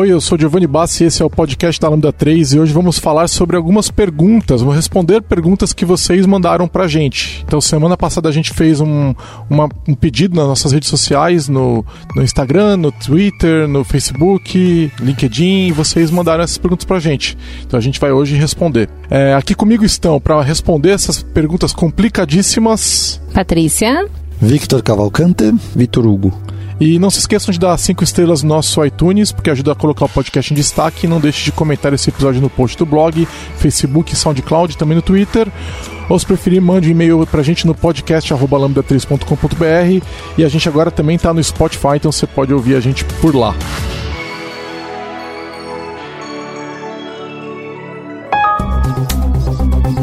Oi, eu sou Giovanni Bassi e esse é o podcast da Lambda 3 e hoje vamos falar sobre algumas perguntas, vou responder perguntas que vocês mandaram pra gente. Então, semana passada a gente fez um, uma, um pedido nas nossas redes sociais, no, no Instagram, no Twitter, no Facebook, LinkedIn, e vocês mandaram essas perguntas pra gente. Então a gente vai hoje responder. É, aqui comigo estão para responder essas perguntas complicadíssimas. Patrícia. Victor Cavalcante, Vitor Hugo. E não se esqueçam de dar cinco estrelas no nosso iTunes, porque ajuda a colocar o podcast em destaque. Não deixe de comentar esse episódio no post do blog, Facebook, SoundCloud, também no Twitter. Ou se preferir, mande um e-mail pra gente no podcast lambda3.com.br. E a gente agora também tá no Spotify, então você pode ouvir a gente por lá.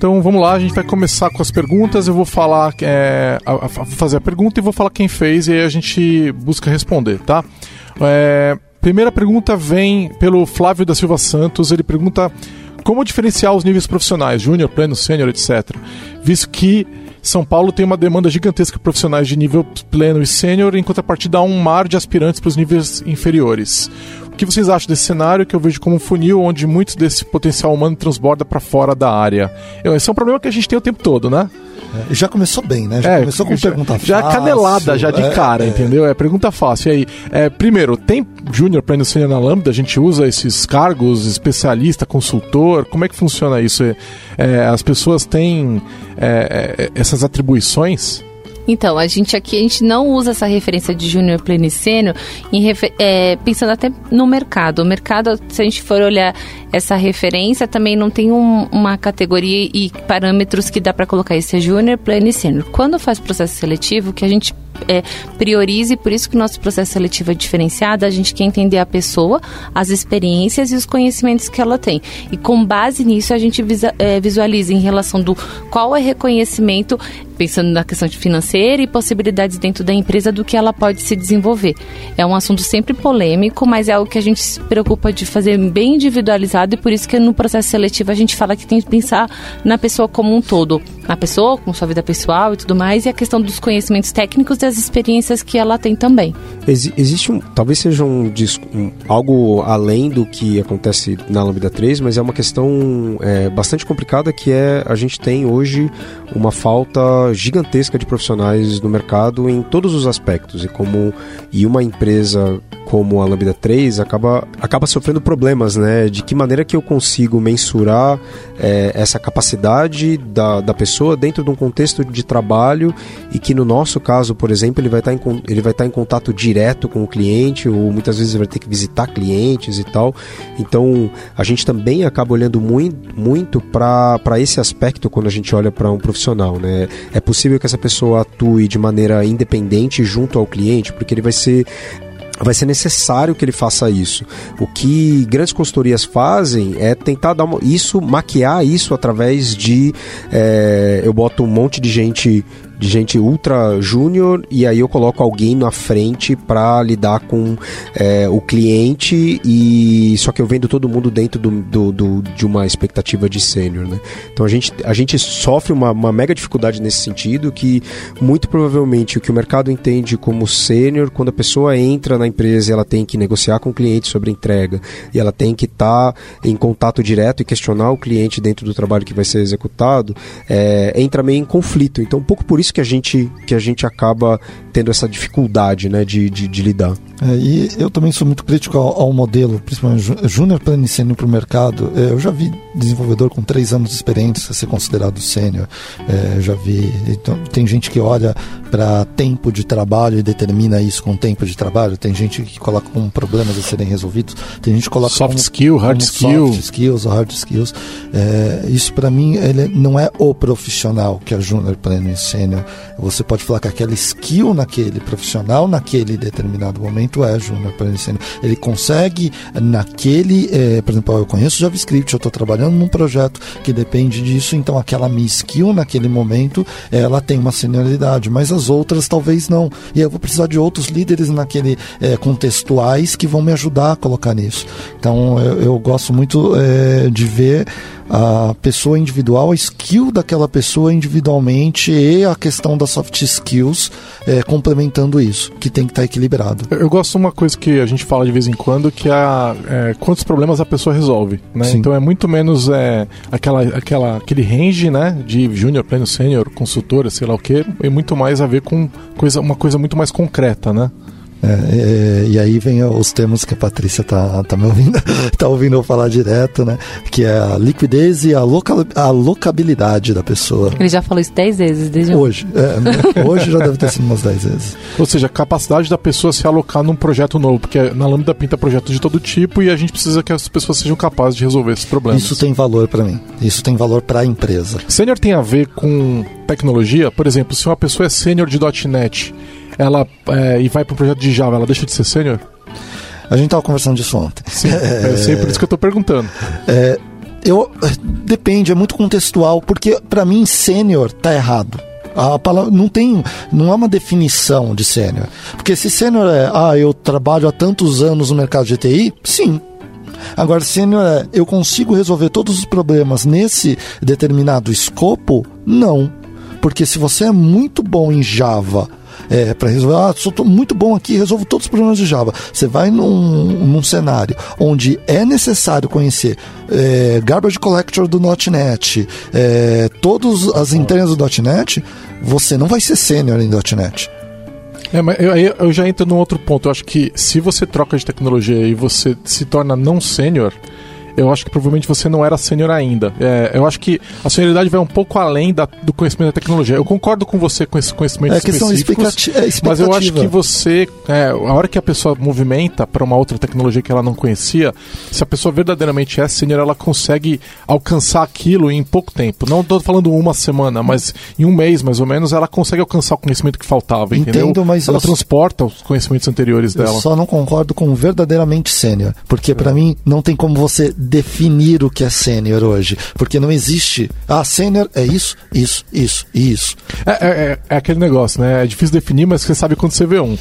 Então vamos lá, a gente vai começar com as perguntas. Eu vou falar, é, a, a, fazer a pergunta e vou falar quem fez e aí a gente busca responder, tá? É, primeira pergunta vem pelo Flávio da Silva Santos. Ele pergunta como diferenciar os níveis profissionais, júnior, pleno, sênior, etc. Visto que são Paulo tem uma demanda gigantesca de profissionais de nível pleno e sênior, em contrapartida há um mar de aspirantes para os níveis inferiores. O que vocês acham desse cenário que eu vejo como um funil onde muito desse potencial humano transborda para fora da área? Esse é um problema que a gente tem o tempo todo, né? É, já começou bem, né? Já é, começou com já, pergunta fácil. Já canelada, já de é, cara, é. entendeu? É pergunta fácil. E aí, é, primeiro, tem júnior para sênior na Lambda? A gente usa esses cargos, especialista, consultor? Como é que funciona isso? É, as pessoas têm é, essas atribuições? Então, a gente aqui a gente não usa essa referência de júnior pleno e sênior é, pensando até no mercado. O mercado, se a gente for olhar essa referência, também não tem um, uma categoria e parâmetros que dá para colocar isso é júnior, pleno e sênior. Quando faz processo seletivo, que a gente é, priorize, por isso que o nosso processo seletivo é diferenciado, a gente quer entender a pessoa, as experiências e os conhecimentos que ela tem. E com base nisso, a gente visa, é, visualiza em relação do qual é reconhecimento, pensando na questão financeira e possibilidades dentro da empresa do que ela pode se desenvolver. É um assunto sempre polêmico, mas é algo que a gente se preocupa de fazer bem individualizado e por isso que no processo seletivo a gente fala que tem que pensar na pessoa como um todo. Na pessoa, com sua vida pessoal e tudo mais, e a questão dos conhecimentos técnicos e as experiências que ela tem também. Ex existe um, talvez seja um, um, algo além do que acontece na Lambda 3, mas é uma questão é, bastante complicada que é a gente tem hoje uma falta gigantesca de profissionais no mercado em todos os aspectos e como e uma empresa como a Lambda 3 acaba, acaba sofrendo problemas, né? De que maneira que eu consigo mensurar é, essa capacidade da, da pessoa dentro de um contexto de trabalho e que no nosso caso, por exemplo, ele vai estar em, ele vai estar em contato direto com o cliente ou muitas vezes vai ter que visitar clientes e tal. Então a gente também acaba olhando muito, muito para esse aspecto quando a gente olha para um profissional, né? É possível que essa pessoa atue de maneira independente junto ao cliente, porque ele vai ser vai ser necessário que ele faça isso. O que grandes consultorias fazem é tentar dar uma, isso, maquiar isso através de é, eu boto um monte de gente de gente ultra júnior e aí eu coloco alguém na frente para lidar com é, o cliente e só que eu vendo todo mundo dentro do, do, do de uma expectativa de sênior, né? Então a gente, a gente sofre uma, uma mega dificuldade nesse sentido que muito provavelmente o que o mercado entende como sênior, quando a pessoa entra na empresa ela tem que negociar com o cliente sobre entrega e ela tem que estar tá em contato direto e questionar o cliente dentro do trabalho que vai ser executado, é, entra meio em conflito. Então um pouco por isso isso que a gente, que a gente acaba tendo essa dificuldade né, de, de, de lidar. É, e eu também sou muito crítico ao, ao modelo, principalmente Júnior Plano para o mercado. É, eu já vi desenvolvedor com três anos de experiência ser considerado sênior. É, já vi. Então, tem gente que olha para tempo de trabalho e determina isso com tempo de trabalho. Tem gente que coloca como problemas a serem resolvidos. Tem gente que coloca soft como, skill, hard skill, soft skills, hard skills. É, isso para mim ele não é o profissional que é Júnior Pleno e Sênior. Você pode falar que aquela skill naquele profissional naquele determinado momento é júnior Ele consegue naquele, é, por exemplo, eu conheço JavaScript, eu estou trabalhando num projeto que depende disso, então aquela minha skill naquele momento, ela tem uma senioridade, mas as outras talvez não. E eu vou precisar de outros líderes naquele é, contextuais que vão me ajudar a colocar nisso. Então eu, eu gosto muito é, de ver a pessoa individual, a skill daquela pessoa individualmente e a questão das soft skills é, complementando isso, que tem que estar tá equilibrado. Eu gosto de uma coisa que a gente fala de vez em quando, que é, é quantos problemas a pessoa resolve. Né? Então é muito menos é, aquela, aquela, aquele range né, de júnior, pleno, sênior, consultora, sei lá o que, e muito mais a ver com coisa, uma coisa muito mais concreta, né? É, é, e aí vem os termos que a Patrícia tá, tá me ouvindo, tá ouvindo eu falar direto, né? Que é a liquidez e a, loca, a locabilidade da pessoa. Ele já falou isso 10 vezes desde hoje. É, hoje já deve ter sido umas 10 vezes. Ou seja, a capacidade da pessoa se alocar num projeto novo, porque na Lambda pinta projetos de todo tipo e a gente precisa que as pessoas sejam capazes de resolver esses problemas. Isso tem valor para mim. Isso tem valor para a empresa. Sênior tem a ver com tecnologia? Por exemplo, se uma pessoa é sênior de .NET ela é, e vai para um projeto de Java, ela deixa de ser sênior? A gente estava conversando disso ontem. Sim, é, por isso que eu estou perguntando. É, eu, depende, é muito contextual, porque para mim sênior tá errado. A palavra não tem, não é uma definição de sênior. Porque se sênior é, ah, eu trabalho há tantos anos no mercado de TI, sim. Agora, sênior é, eu consigo resolver todos os problemas nesse determinado escopo? Não. Porque se você é muito bom em Java é, para resolver. Ah, sou muito bom aqui, resolvo todos os problemas de Java. Você vai num, num cenário onde é necessário conhecer é, Garbage Collector do .NET, é, todas as entranhas do .NET, você não vai ser sênior em .NET. É, mas eu, eu já entro num outro ponto. Eu acho que se você troca de tecnologia e você se torna não sênior, eu acho que provavelmente você não era sênior ainda. É, eu acho que a senioridade vai um pouco além da, do conhecimento da tecnologia. Eu concordo com você com esse conhecimento é específicos, é mas eu acho que você, é, a hora que a pessoa movimenta para uma outra tecnologia que ela não conhecia, se a pessoa verdadeiramente é sênior, ela consegue alcançar aquilo em pouco tempo. Não estou falando uma semana, mas em um mês mais ou menos, ela consegue alcançar o conhecimento que faltava, entendeu? Entendo, mas ela transporta os conhecimentos anteriores dela. Eu só não concordo com verdadeiramente sênior, porque para mim não tem como você definir o que é sênior hoje. Porque não existe. Ah, sênior é isso, isso, isso e isso. É, é, é, é, aquele negócio, né? É difícil definir, mas você sabe quando você vê um.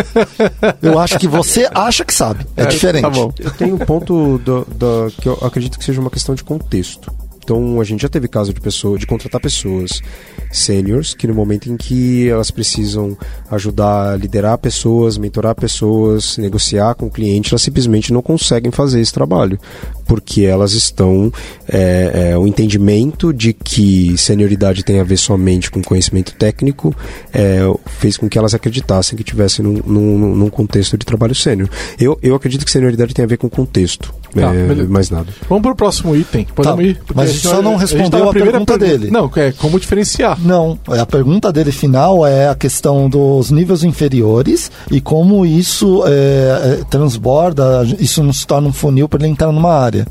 eu acho que você acha que sabe. É, é diferente. Tá bom. Eu tenho um ponto do, do, que eu acredito que seja uma questão de contexto. Então a gente já teve caso de pessoa, de contratar pessoas seniors que no momento em que elas precisam ajudar liderar pessoas, mentorar pessoas, negociar com o cliente, elas simplesmente não conseguem fazer esse trabalho porque elas estão é, é, o entendimento de que senioridade tem a ver somente com conhecimento técnico é, fez com que elas acreditassem que tivessem num, num, num contexto de trabalho sênior. Eu, eu acredito que senioridade tem a ver com contexto, tá, é, mais nada. Vamos para o próximo item. Podemos tá, ir? Mas só não respondeu a, a pergunta dele. Não, é como diferenciar. Não, a pergunta dele final é a questão dos níveis inferiores e como isso é, é transborda, isso não se torna um funil para ele entrar numa área.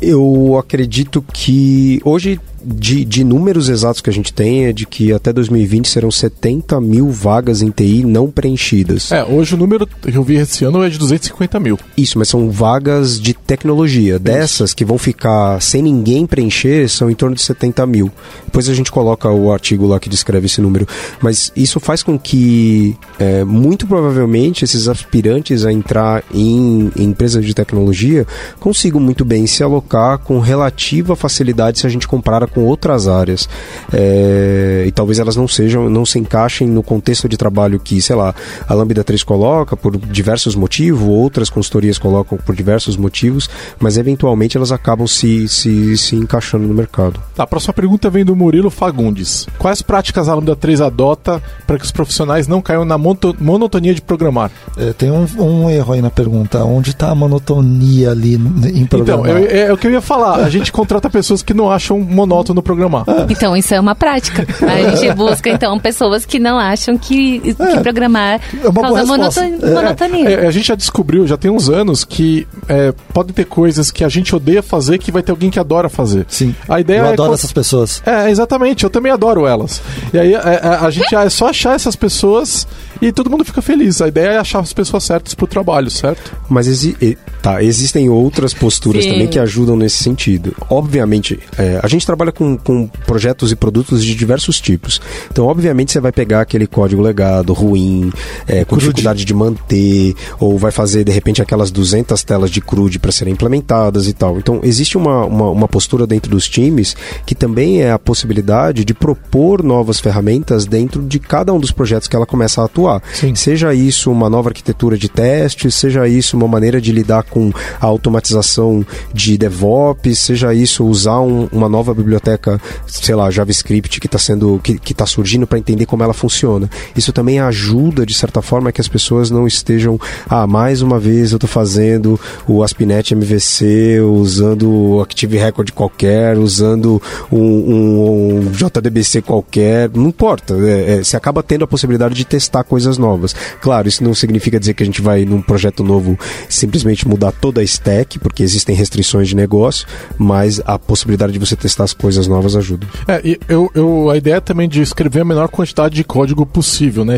Eu acredito que hoje de, de números exatos que a gente tem é de que até 2020 serão 70 mil vagas em TI não preenchidas. É, hoje o número que eu vi esse ano é de 250 mil. Isso, mas são vagas de tecnologia. Dessas que vão ficar sem ninguém preencher, são em torno de 70 mil. Depois a gente coloca o artigo lá que descreve esse número. Mas isso faz com que, é, muito provavelmente, esses aspirantes a entrar em, em empresas de tecnologia consigam muito bem se alocar com relativa facilidade se a gente compara com outras áreas. É, e talvez elas não sejam, não se encaixem no contexto de trabalho que, sei lá, a Lambda 3 coloca por diversos motivos, outras consultorias colocam por diversos motivos, mas eventualmente elas acabam se, se, se encaixando no mercado. Tá, a próxima pergunta vem do Murilo Fagundes. Quais práticas a Lambda 3 adota para que os profissionais não caiam na monotonia de programar? É, tem um, um, erro aí na pergunta. Onde está a monotonia ali em programar? Então, é, é, o que eu ia falar. A gente contrata pessoas que não acham monótono programar. Então, isso é uma prática. A gente busca, então, pessoas que não acham que, que é, programar é causa monotonia. monotonia. É, a gente já descobriu, já tem uns anos, que é, podem ter coisas que a gente odeia fazer que vai ter alguém que adora fazer. Sim. A ideia eu adoro essas pessoas. É, exatamente. Eu também adoro elas. E aí a, a gente é só achar essas pessoas e todo mundo fica feliz. A ideia é achar as pessoas certas para o trabalho, certo? Mas exi tá, existem outras posturas Sim. também que ajudam nesse sentido. Obviamente, é, a gente trabalha com, com projetos e produtos de diversos tipos. Então, obviamente, você vai pegar aquele código legado, ruim, é, com dificuldade de manter, ou vai fazer, de repente, aquelas 200 telas de CRUD para serem implementadas e tal. Então, existe uma, uma, uma postura dentro dos times que também é a possibilidade de propor novas ferramentas dentro de cada um dos projetos que ela começa a atuar atuar. Sim. Seja isso uma nova arquitetura de testes, seja isso uma maneira de lidar com a automatização de DevOps, seja isso usar um, uma nova biblioteca, sei lá, JavaScript que está sendo que está surgindo para entender como ela funciona. Isso também ajuda de certa forma que as pessoas não estejam, ah, mais uma vez eu estou fazendo o ASP.NET MVC usando o Active Record qualquer, usando um, um, um JDBC qualquer, não importa. É, é, você acaba tendo a possibilidade de testar coisas coisas novas. Claro, isso não significa dizer que a gente vai, num projeto novo, simplesmente mudar toda a stack, porque existem restrições de negócio, mas a possibilidade de você testar as coisas novas ajuda. É, e eu, eu, a ideia também de escrever a menor quantidade de código possível, né?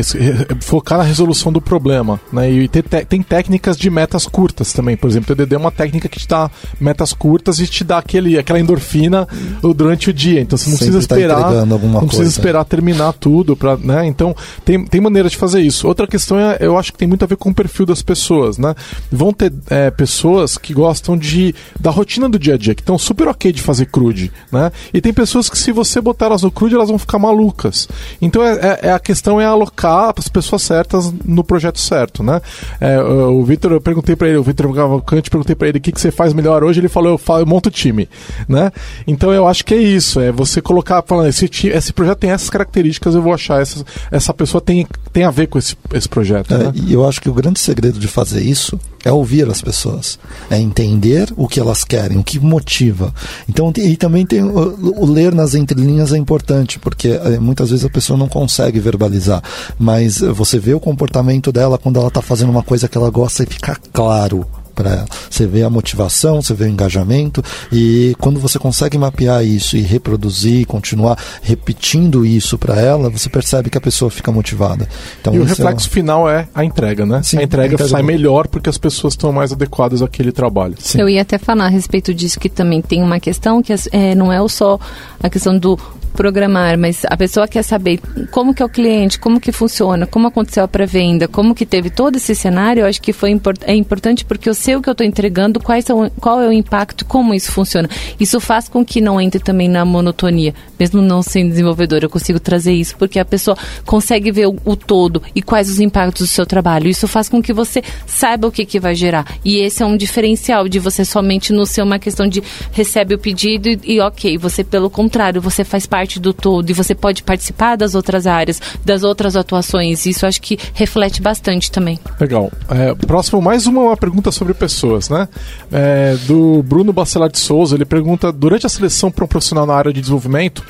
Focar na resolução do problema, né? E ter, tem técnicas de metas curtas também. Por exemplo, o TDD é uma técnica que te dá metas curtas e te dá aquele, aquela endorfina durante o dia. Então você não Sempre precisa tá esperar. Não coisa. precisa esperar terminar tudo. Pra, né? Então tem, tem maneiras de fazer fazer isso. Outra questão é, eu acho que tem muito a ver com o perfil das pessoas, né? Vão ter é, pessoas que gostam de da rotina do dia a dia, que estão super ok de fazer crude, né? E tem pessoas que se você botar elas no crude, elas vão ficar malucas. Então é, é, é a questão é alocar as pessoas certas no projeto certo, né? É, o Vitor, eu perguntei para ele, o Vitor Cavalcante, perguntei para ele o que, que você faz melhor hoje, ele falou, eu, falo, eu monto time, né? Então eu acho que é isso, é você colocar, falando, esse, esse projeto tem essas características, eu vou achar essa, essa pessoa tem, tem a ver com esse, esse projeto. É, né? E eu acho que o grande segredo de fazer isso é ouvir as pessoas, é entender o que elas querem, o que motiva. Então, e também tem o, o ler nas entrelinhas é importante, porque é, muitas vezes a pessoa não consegue verbalizar, mas você vê o comportamento dela quando ela está fazendo uma coisa que ela gosta e fica claro para ela. Você vê a motivação, você vê o engajamento e quando você consegue mapear isso e reproduzir, continuar repetindo isso para ela, você percebe que a pessoa fica motivada. Então, e o reflexo é... final é a entrega, né? Sim, a entrega, a entrega sai melhor porque as pessoas estão mais adequadas àquele trabalho. Sim. Eu ia até falar a respeito disso que também tem uma questão que é, não é só a questão do programar, mas a pessoa quer saber como que é o cliente, como que funciona, como aconteceu a pré-venda, como que teve todo esse cenário, eu acho que foi import é importante porque eu sei o que eu estou entregando, quais são, qual é o impacto, como isso funciona. Isso faz com que não entre também na monotonia, mesmo não sendo desenvolvedor, eu consigo trazer isso porque a pessoa consegue ver o, o todo e quais os impactos do seu trabalho. Isso faz com que você saiba o que, que vai gerar. E esse é um diferencial de você somente não ser uma questão de recebe o pedido e, e ok, você pelo contrário, você faz parte parte do todo e você pode participar das outras áreas, das outras atuações. Isso acho que reflete bastante também. Legal. É, próximo, mais uma, uma, pergunta sobre pessoas, né? É, do Bruno Bacelar de Souza, ele pergunta: durante a seleção para um profissional na área de desenvolvimento,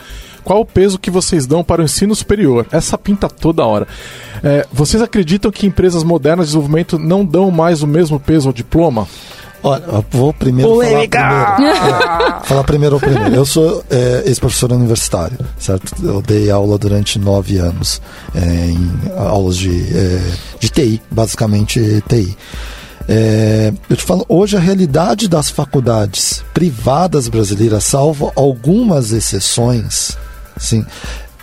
qual o peso que vocês dão para o ensino superior? Essa pinta toda hora. É, vocês acreditam que empresas modernas de desenvolvimento não dão mais o mesmo peso ao diploma? Olha, vou primeiro Polêmica! falar primeiro. É, falar primeiro ou primeiro. Eu sou é, ex-professor universitário, certo? Eu dei aula durante nove anos é, em aulas de, é, de TI, basicamente TI. É, eu te falo, hoje a realidade das faculdades privadas brasileiras, salvo algumas exceções, sim,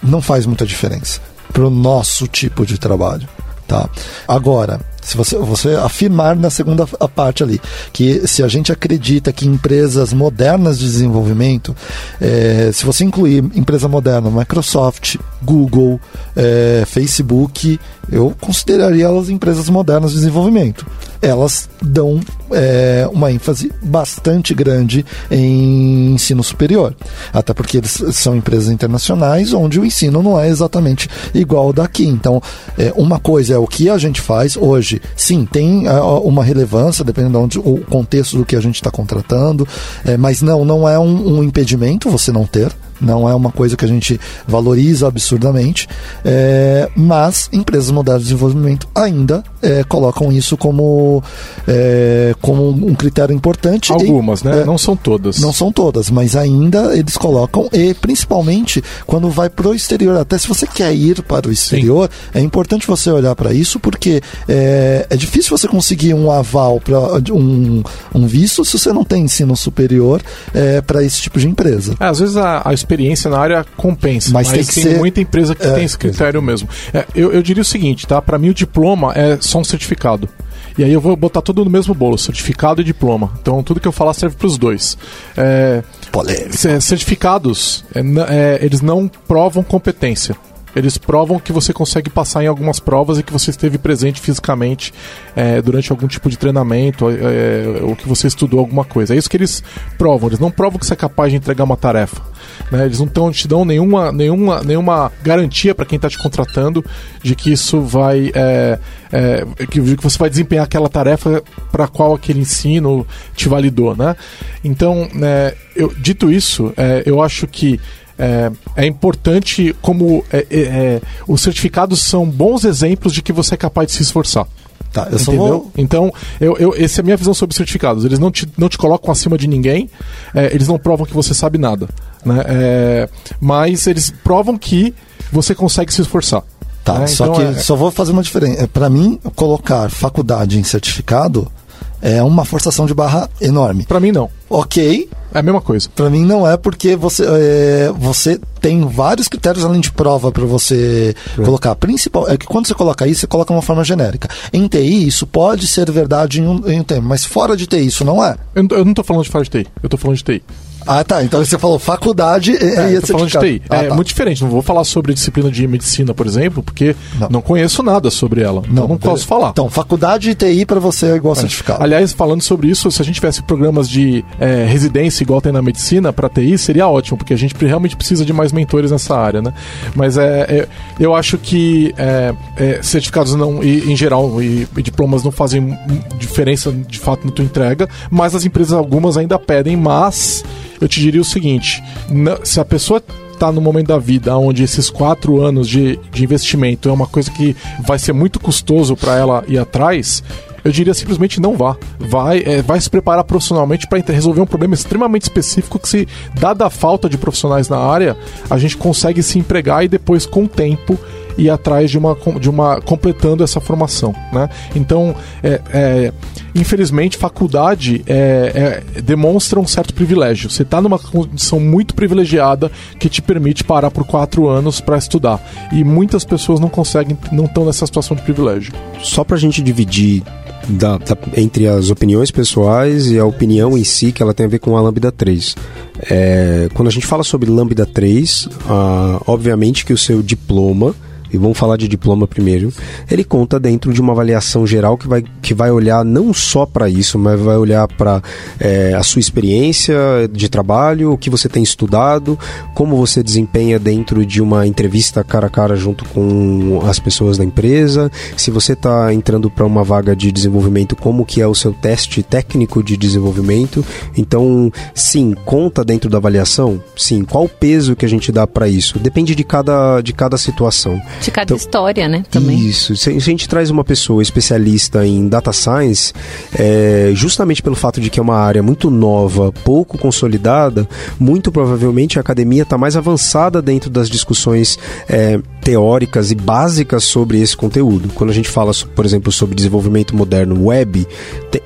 não faz muita diferença para o nosso tipo de trabalho. Tá? Agora, Se você, você afirmar na segunda parte ali que se a gente acredita que empresas modernas de desenvolvimento, é, se você incluir empresa moderna, Microsoft, Google, é, Facebook, eu consideraria elas empresas modernas de desenvolvimento. Elas dão é, uma ênfase bastante grande em ensino superior. Até porque eles são empresas internacionais onde o ensino não é exatamente igual daqui. Então, é, uma coisa é o que a gente faz hoje. Sim, tem é, uma relevância, dependendo do contexto do que a gente está contratando, é, mas não, não é um, um impedimento você não ter não é uma coisa que a gente valoriza absurdamente, é, mas empresas modernas de desenvolvimento ainda é, colocam isso como, é, como um critério importante. Algumas, e, né? É, não são todas. Não são todas, mas ainda eles colocam, e principalmente quando vai para o exterior, até se você quer ir para o exterior, Sim. é importante você olhar para isso, porque é, é difícil você conseguir um aval para um, um visto se você não tem ensino superior é, para esse tipo de empresa. Às vezes a, a experiência na área compensa, mas, mas tem, tem ser... muita empresa que é, tem esse critério mesmo. É, eu, eu diria o seguinte, tá? Para mim o diploma é só um certificado. E aí eu vou botar tudo no mesmo bolo, certificado e diploma. Então tudo que eu falar serve para os dois. É, certificados, é, é, eles não provam competência eles provam que você consegue passar em algumas provas e que você esteve presente fisicamente é, durante algum tipo de treinamento é, ou que você estudou alguma coisa. É isso que eles provam. Eles não provam que você é capaz de entregar uma tarefa. Né? Eles não tão, te dão nenhuma, nenhuma, nenhuma garantia para quem está te contratando de que isso vai. É, é, que, que, você vai desempenhar aquela tarefa para qual aquele ensino te validou. Né? Então, né, eu, dito isso, é, eu acho que é, é importante como é, é, é, os certificados são bons exemplos de que você é capaz de se esforçar. Tá, eu Entendeu? Vou... Então, eu, eu, essa é a minha visão sobre certificados. Eles não te, não te colocam acima de ninguém, é, eles não provam que você sabe nada. Né? É, mas eles provam que você consegue se esforçar. Tá, né? só então, que só vou fazer uma diferença. Para mim, colocar faculdade em certificado é uma forçação de barra enorme. Para mim, não. Ok. É a mesma coisa. Para mim, não é porque você, é, você tem vários critérios além de prova para você é. colocar. Principal é que quando você coloca isso, você coloca uma forma genérica. Em TI, isso pode ser verdade em um, em um tempo, mas fora de TI, isso não é. Eu, eu não estou falando de fora de TI, eu estou falando de TI. Ah, tá. Então você falou faculdade e é, tô falando de TI. Ah, é tá. muito diferente. Não vou falar sobre disciplina de medicina, por exemplo, porque não, não conheço nada sobre ela. Então não, não posso falar. Então, faculdade de TI para você é igual é. certificado. Aliás, falando sobre isso, se a gente tivesse programas de é, residência igual tem na medicina para TI, seria ótimo, porque a gente realmente precisa de mais mentores nessa área, né? Mas é, é eu acho que é, é, certificados não, e, em geral, e, e diplomas não fazem diferença de fato na tua entrega, mas as empresas algumas ainda pedem, mas eu te diria o seguinte: se a pessoa está no momento da vida onde esses quatro anos de, de investimento é uma coisa que vai ser muito custoso para ela ir atrás, eu diria simplesmente não vá. Vai, é, vai se preparar profissionalmente para resolver um problema extremamente específico que, se dada a falta de profissionais na área, a gente consegue se empregar e depois, com o tempo, ir atrás de uma, de uma completando essa formação, né? Então, é, é, infelizmente, faculdade é, é demonstra um certo privilégio. Você está numa condição muito privilegiada que te permite parar por quatro anos para estudar. E muitas pessoas não conseguem, não estão nessa situação de privilégio. Só para a gente dividir da, da, entre as opiniões pessoais e a opinião em si, que ela tem a ver com a Lambda 3. É, quando a gente fala sobre Lambda 3, ah, obviamente que o seu diploma e vamos falar de diploma primeiro, ele conta dentro de uma avaliação geral que vai, que vai olhar não só para isso, mas vai olhar para é, a sua experiência de trabalho, o que você tem estudado, como você desempenha dentro de uma entrevista cara a cara junto com as pessoas da empresa, se você está entrando para uma vaga de desenvolvimento, como que é o seu teste técnico de desenvolvimento. Então, sim, conta dentro da avaliação? Sim. Qual o peso que a gente dá para isso? Depende de cada, de cada situação. De cada então, história, né? Também. Isso. Se a gente traz uma pessoa especialista em data science, é, justamente pelo fato de que é uma área muito nova, pouco consolidada, muito provavelmente a academia está mais avançada dentro das discussões é, teóricas e básicas sobre esse conteúdo. Quando a gente fala, por exemplo, sobre desenvolvimento moderno web,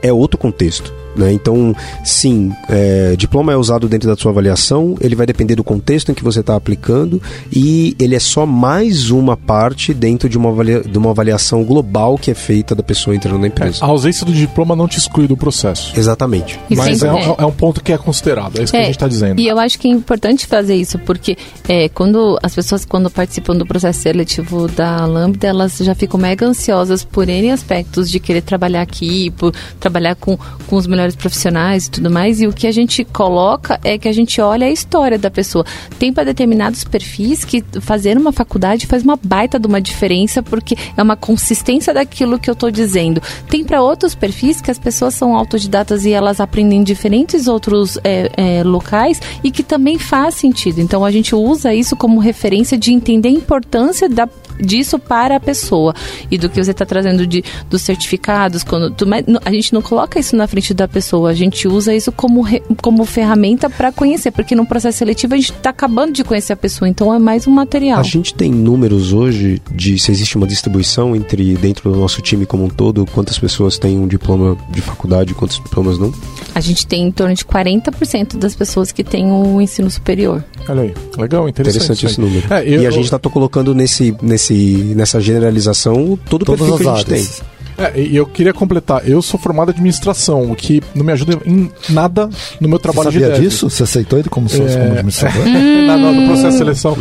é outro contexto Né? Então, sim, é, diploma é usado dentro da sua avaliação, ele vai depender do contexto em que você está aplicando e ele é só mais uma parte dentro de uma, avalia, de uma avaliação global que é feita da pessoa entrando na empresa. A ausência do diploma não te exclui do processo. Exatamente. E Mas é, sempre- um- é um ponto que é considerado, é isso que a É, gente está dizendo. E eu acho que é importante fazer isso, porque é, quando as pessoas quando participam do processo seletivo da Lambda, elas já ficam mega ansiosas por N aspectos de querer trabalhar aqui, por trabalhar com, com os melhores profissionais e tudo mais. E o que a gente coloca é que a gente olha a história da pessoa. Tem para determinados perfis que fazer uma faculdade faz uma baita de uma diferença, porque é uma consistência daquilo que eu estou dizendo. Tem para outros perfis que as pessoas são autodidatas e elas aprendem em diferentes outros é, é, locais e que também faz sentido. Então a gente usa isso como referência de entender a importância da disso para a pessoa e do que você está trazendo de dos certificados quando tu- a gente não coloca isso na frente da pessoa a gente usa isso como re- como ferramenta para conhecer porque no processo seletivo a gente está acabando de conhecer a pessoa então é mais um material A gente tem números hoje de se existe uma distribuição entre dentro do nosso time como um todo, quantas pessoas têm um diploma de faculdade e quantos diplomas não? a gente tem em torno de 40% das pessoas que têm o ensino superior Olha aí, legal, interessante. Interessante esse número. É, eu- e a gente está colocando nesse, nesse, nessa generalização todo o perfil que a gente tem. É, e eu queria completar. Eu sou formado em administração, o que não me ajuda em nada no meu Você trabalho de sabia dev. disso? Você aceitou ele como É. como administrador? No, no processo de seleção.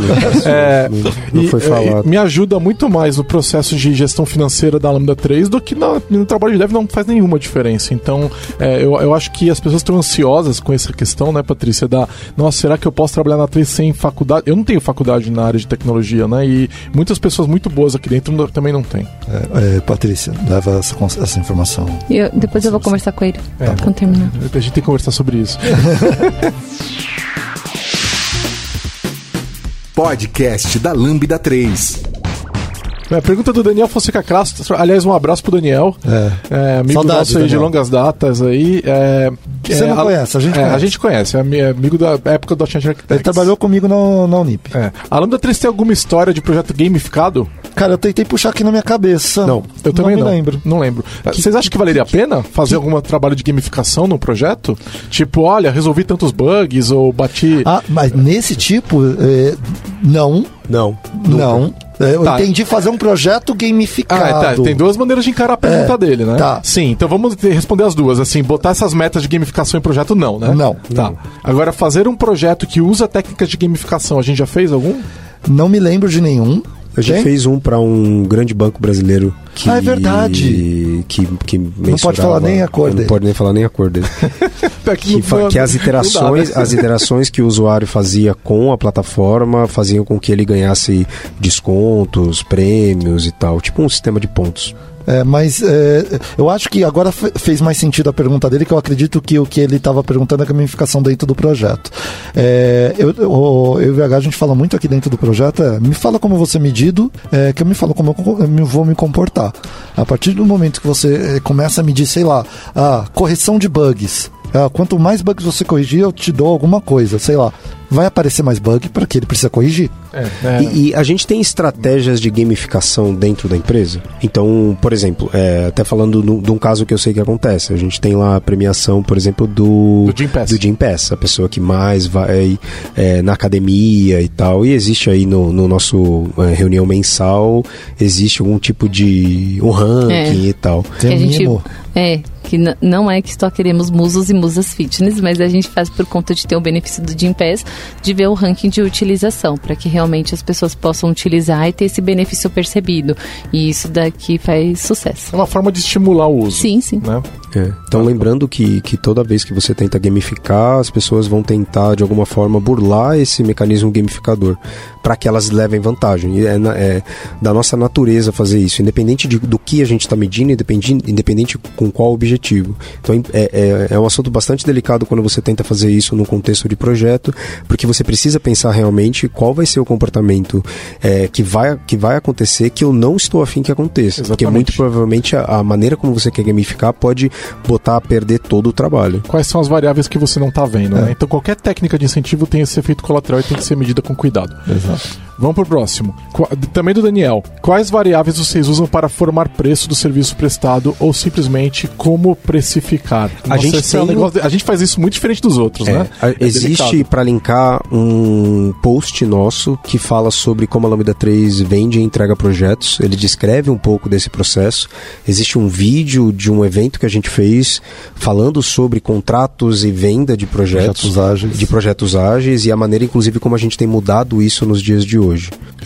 É, Não- foi é, falado. me ajuda muito mais no processo de gestão financeira da Lambda 3 do que na- no trabalho de dev não faz nenhuma diferença. Então, é, eu, eu acho que as pessoas estão ansiosas com essa questão, né, Patrícia? Da, nossa, será que eu posso trabalhar na 3 sem faculdade? Eu não tenho faculdade na área de tecnologia, né? E muitas pessoas muito boas aqui dentro também não têm. É, é, Patrícia, leva essa, cons- essa informação. Eu- depois eu vou conversar com ele É. quando terminar A gente tem que conversar sobre isso. Podcast da Lambda 3. É, pergunta do Daniel Fonseca Castro. Aliás, um abraço pro Daniel. É. É, amigo Saudades, nosso aí de Daniel. longas datas aí. É, Você é, não conhece, a gente é, conhece. A gente conhece, ami- amigo da época do Architects. Ele trabalhou comigo no, na Unip. É. A Lambda 3 tem alguma história de projeto gamificado? Cara, eu tentei puxar aqui na minha cabeça. Não, eu também não. não. lembro. Não lembro. Vocês acham que valeria a pena fazer algum trabalho de gamificação no projeto? Tipo, olha, resolvi tantos bugs ou bati. Ah, mas nesse tipo, é, não, Não. não. É, eu Tá. entendi fazer um projeto gamificado. Ah, tá. Tem duas maneiras de encarar a pergunta É, dele, né? tá. Sim, então vamos responder as duas. Assim, botar essas metas de gamificação em projeto, não, né? Não. Tá. Agora, fazer um projeto que usa técnicas de gamificação, a gente já fez algum? Não me lembro de nenhum. A gente Tem? fez um para um grande banco brasileiro que Ah, é verdade. que, que pode falar nem a cor não dele. pode nem falar nem a cor dele. Que, fa- não- que as não iterações, dá, né? as iterações que o usuário fazia com a plataforma faziam com que ele ganhasse descontos, prêmios e tal, tipo um sistema de pontos. É, mas é, eu acho que agora fe- fez mais sentido a pergunta dele, que eu acredito que o que ele estava perguntando é a gamificação dentro do projeto. É, eu, eu, eu e o VH, a gente fala muito aqui dentro do projeto, é, me fala como você é medido, é, que eu me falo como eu vou me comportar. A partir do momento que você começa a medir, sei lá, a correção de bugs, quanto mais bugs você corrigir, eu te dou alguma coisa, sei lá. Vai aparecer mais bug para que ele precisa corrigir. É, é. E, e a gente tem estratégias de gamificação dentro da empresa. Então, por exemplo, é, até falando no- de um caso que eu sei que acontece, a gente tem lá a premiação, por exemplo, do, Do Gym Pass. do Gym Pass, a pessoa que mais vai é, na academia e tal. E existe aí no, no nosso é, reunião mensal, existe algum tipo de um ranking É. e tal. Tem Que a um gente-. É, que não é que só queremos musos e musas fitness, mas a gente faz por conta de ter o benefício do Gym Pass, de ver o ranking de utilização, para que realmente as pessoas possam utilizar e ter esse benefício percebido. E isso daqui faz sucesso. É uma forma de estimular o uso. Sim, sim. Né? É. Então, lembrando que, que toda vez que você tenta gamificar, as pessoas vão tentar, de alguma forma, burlar esse mecanismo gamificador para que elas levem vantagem. E é, na- é da nossa natureza fazer isso, independente de- do que a gente está medindo, independente, independente com qual objetivo. Então, é, é, é um assunto bastante delicado quando você tenta fazer isso no contexto de projeto, porque você precisa pensar realmente qual vai ser o comportamento é, que, vai, que vai acontecer que eu não estou afim que aconteça. Porque Exatamente. muito provavelmente a, a maneira como você quer gamificar pode botar a perder todo o trabalho. Quais são as variáveis que você não está vendo, né? Então qualquer técnica de incentivo tem esse efeito colateral e tem que ser medida com cuidado. Exato. Vamos pro próximo. Qua- Também do Daniel. Quais variáveis vocês usam para formar preço do serviço prestado ou simplesmente como precificar? A gente é um negócio de- a gente faz isso muito diferente dos outros, É, né? a- É existe para linkar um post nosso que fala sobre como a Lambda 3 vende e entrega projetos. Ele descreve um pouco desse processo. Existe um vídeo de um evento que a gente fez falando sobre contratos e venda de projetos, Projetos ágeis. de projetos ágeis e a maneira, inclusive, como a gente tem mudado isso nos dias de hoje.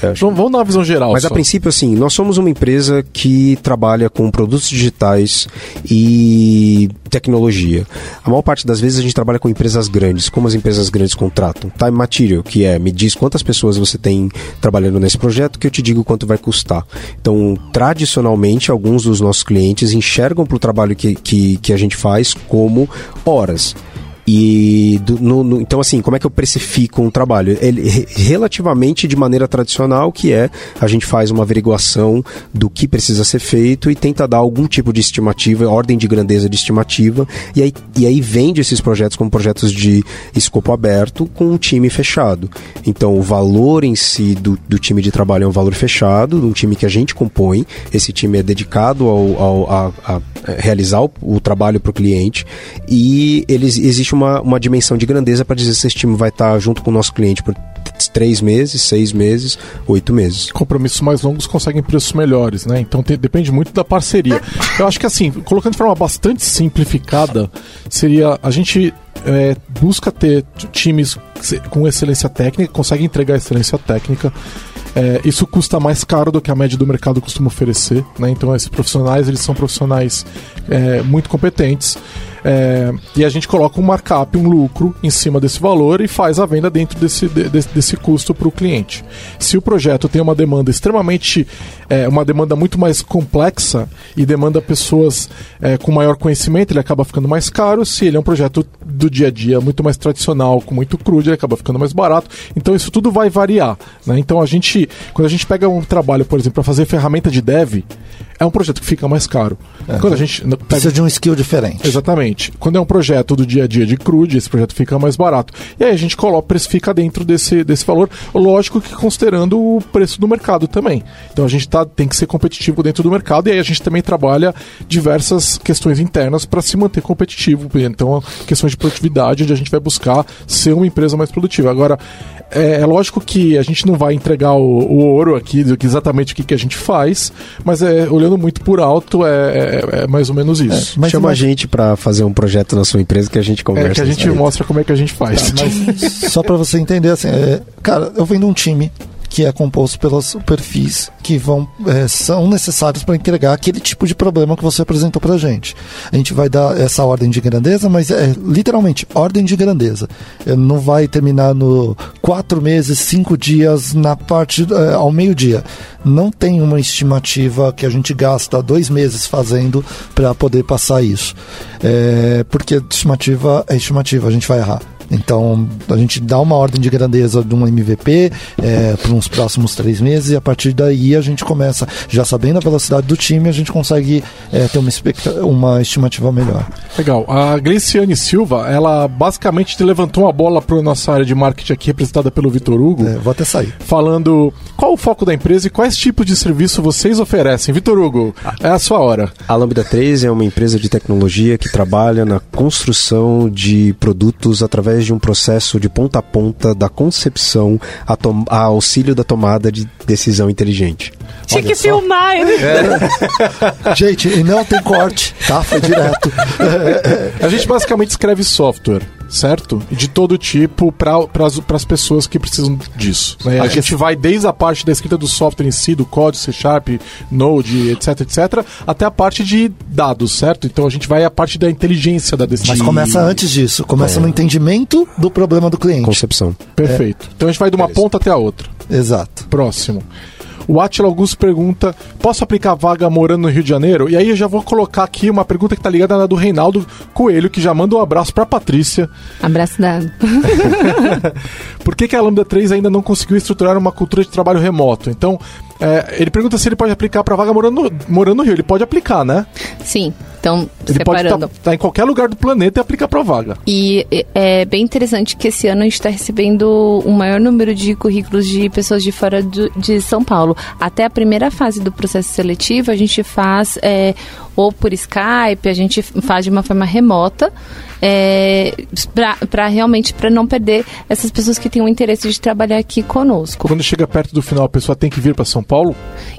É, acho Vamos, dar uma visão geral. mas a só. princípio, assim, nós somos uma empresa que trabalha com produtos digitais e tecnologia. A maior parte das vezes a gente trabalha com empresas grandes. Como as empresas grandes contratam? Time Material, que é me diz quantas pessoas você tem trabalhando nesse projeto que eu te digo quanto vai custar. Então, tradicionalmente, alguns dos nossos clientes enxergam para o trabalho que, que, que a gente faz como horas. E do- no- no- então assim, como é que eu precifico um trabalho? Ele, re- relativamente de maneira tradicional, que é a gente faz uma averiguação do que precisa ser feito e tenta dar algum tipo de estimativa, ordem de grandeza de estimativa, e aí, e aí vende esses projetos como projetos de escopo aberto com um time fechado. Então o valor em si do, do time de trabalho é um valor fechado, um time que a gente compõe, esse time é dedicado ao, ao- a, a realizar o, o trabalho para o cliente e eles, existe uma, uma dimensão de grandeza para dizer se esse time vai estar junto com o nosso cliente por três meses, seis meses, oito meses. compromissos mais longos conseguem preços melhores, né? Então tem- depende muito da parceria. Eu acho que assim, colocando de forma bastante simplificada, seria a gente é, busca ter times com excelência técnica, consegue entregar excelência técnica. É, isso custa mais caro do que a média do mercado costuma oferecer, né? Então esses profissionais eles são profissionais é, muito competentes. É, e a gente coloca um markup, um lucro em cima desse valor e faz a venda dentro desse, de- desse, custo para o cliente. Se o projeto tem uma demanda extremamente, é, uma demanda muito mais complexa e demanda pessoas é, com maior conhecimento, ele acaba ficando mais caro. Se ele é um projeto do dia a dia muito mais tradicional, com muito crude, ele acaba ficando mais barato. Então isso tudo vai variar. Né? Então a gente, quando a gente pega um trabalho, por exemplo, para fazer ferramenta de dev, é um projeto que fica mais caro. Quando a gente pega Precisa de um skill diferente. Exatamente. Quando é um projeto do dia a dia de crude, esse projeto fica mais barato. E aí a gente coloca, precifica dentro desse, desse valor, lógico que considerando o preço do mercado também. Então a gente tá, tem que ser competitivo dentro do mercado e aí a gente também trabalha diversas questões internas para se manter competitivo. Então, questões de produtividade, onde a gente vai buscar ser uma empresa mais produtiva. Agora, é, é lógico que a gente não vai entregar o, o ouro aqui, do que exatamente o que, que a gente faz, mas é, olhando muito por alto, é, é- é mais ou menos isso. Mas Chama a gente para fazer um projeto na sua empresa que a gente conversa. É que a gente mostra como é que a gente faz. Mas só para você entender, assim, é, cara, eu venho de um time que é composto pelos perfis que vão é, são necessários para entregar aquele tipo de problema que você apresentou para gente. A gente vai dar essa ordem de grandeza, mas é literalmente ordem de grandeza. É, Não vai terminar no quatro meses, cinco dias na parte é, ao meio dia. Não tem uma estimativa que a gente gasta dois meses fazendo para poder passar isso, porque estimativa é estimativa, a gente vai errar. Então, a gente dá uma ordem de grandeza de um MVP é, para uns próximos três meses e a partir daí a gente começa, já sabendo a velocidade do time, a gente consegue é, ter uma, uma estimativa melhor. Legal. A Gliciane Silva, ela basicamente te levantou uma bola para nossa área de marketing aqui, representada pelo Vitor Hugo, É, vou até sair. falando qual o foco da empresa e quais tipos de serviço vocês oferecem. Vitor Hugo, é a sua hora. A Lambda 3 é uma empresa de tecnologia que trabalha na construção de produtos através de um processo de ponta a ponta da concepção a, a auxílio da tomada de decisão inteligente. Tinha Olha que só. filmar ele. Gente, e não tem corte, tá? Foi direto. A gente basicamente escreve software, certo? De todo tipo para as pessoas que precisam disso. né? A gente vai desde a parte da escrita do software em si, do código C Sharp, Node, etc, etc, até a parte de dados, certo? Então a gente vai à parte da inteligência da decisão. Mas começa antes disso, começa no entendimento do problema do cliente. Concepção. Perfeito. Então a gente vai de uma ponta até a outra. Exato. Próximo. O Atila Augusto pergunta: posso aplicar vaga morando no Rio de Janeiro? E aí eu já vou colocar aqui uma pergunta que tá ligada na do Reinaldo Coelho, que já manda um abraço pra Patrícia. Abraço dado. Por que, que a Lambda 3 ainda não conseguiu estruturar uma cultura de trabalho remoto? Então, é, ele pergunta se ele pode aplicar pra vaga morando no, morando no Rio. Ele pode aplicar, né? Sim. Então, Ele pode separando. estar em qualquer lugar do planeta e aplicar para vaga. E é bem interessante que esse ano a gente está recebendo um maior número de currículos de pessoas de fora do- de São Paulo. Até a primeira fase do processo seletivo a gente faz é, ou por Skype, a gente faz de uma forma remota, para realmente para não perder essas pessoas que têm o interesse de trabalhar aqui conosco. Quando chega perto do final, a pessoa tem que vir para São Paulo.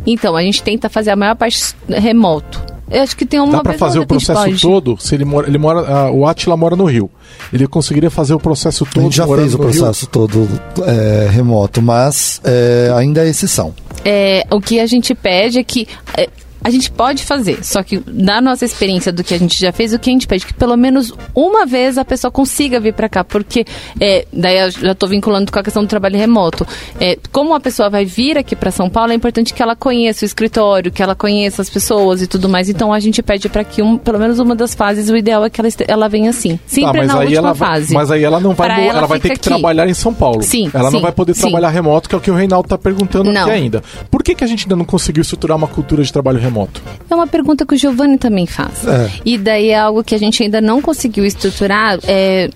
Então, a gente tenta fazer a maior parte remoto. Eu acho que tem uma Dá para fazer o a processo todo. Se ele mora, ele mora, ah, o Atila mora no Rio. Ele conseguiria fazer o processo A todo. gente já fez o no Rio? processo todo é, remoto, mas é, ainda é exceção. É, o que a gente pede é que é, a gente pode fazer, só que da nossa experiência do que a gente já fez, o que a gente pede é que pelo menos uma vez a pessoa consiga vir para cá, porque é, daí eu já estou vinculando com a questão do trabalho remoto. É, como a pessoa vai vir aqui para São Paulo, é importante que ela conheça o escritório, que ela conheça as pessoas e tudo mais. Então a gente pede para que um, pelo menos uma das fases, o ideal é que ela, ela venha assim, sempre Tá, na última vai- fase. Mas aí ela não vai, ela ela vai ter que aqui. trabalhar em São Paulo. Sim, ela não sim, vai poder sim. trabalhar remoto, que é o que o Reinaldo está perguntando Não. aqui ainda. Por que, que a gente ainda não conseguiu estruturar uma cultura de trabalho remoto? É uma pergunta que o Giovanni também faz. É. E daí é algo que a gente ainda não conseguiu estruturar. É,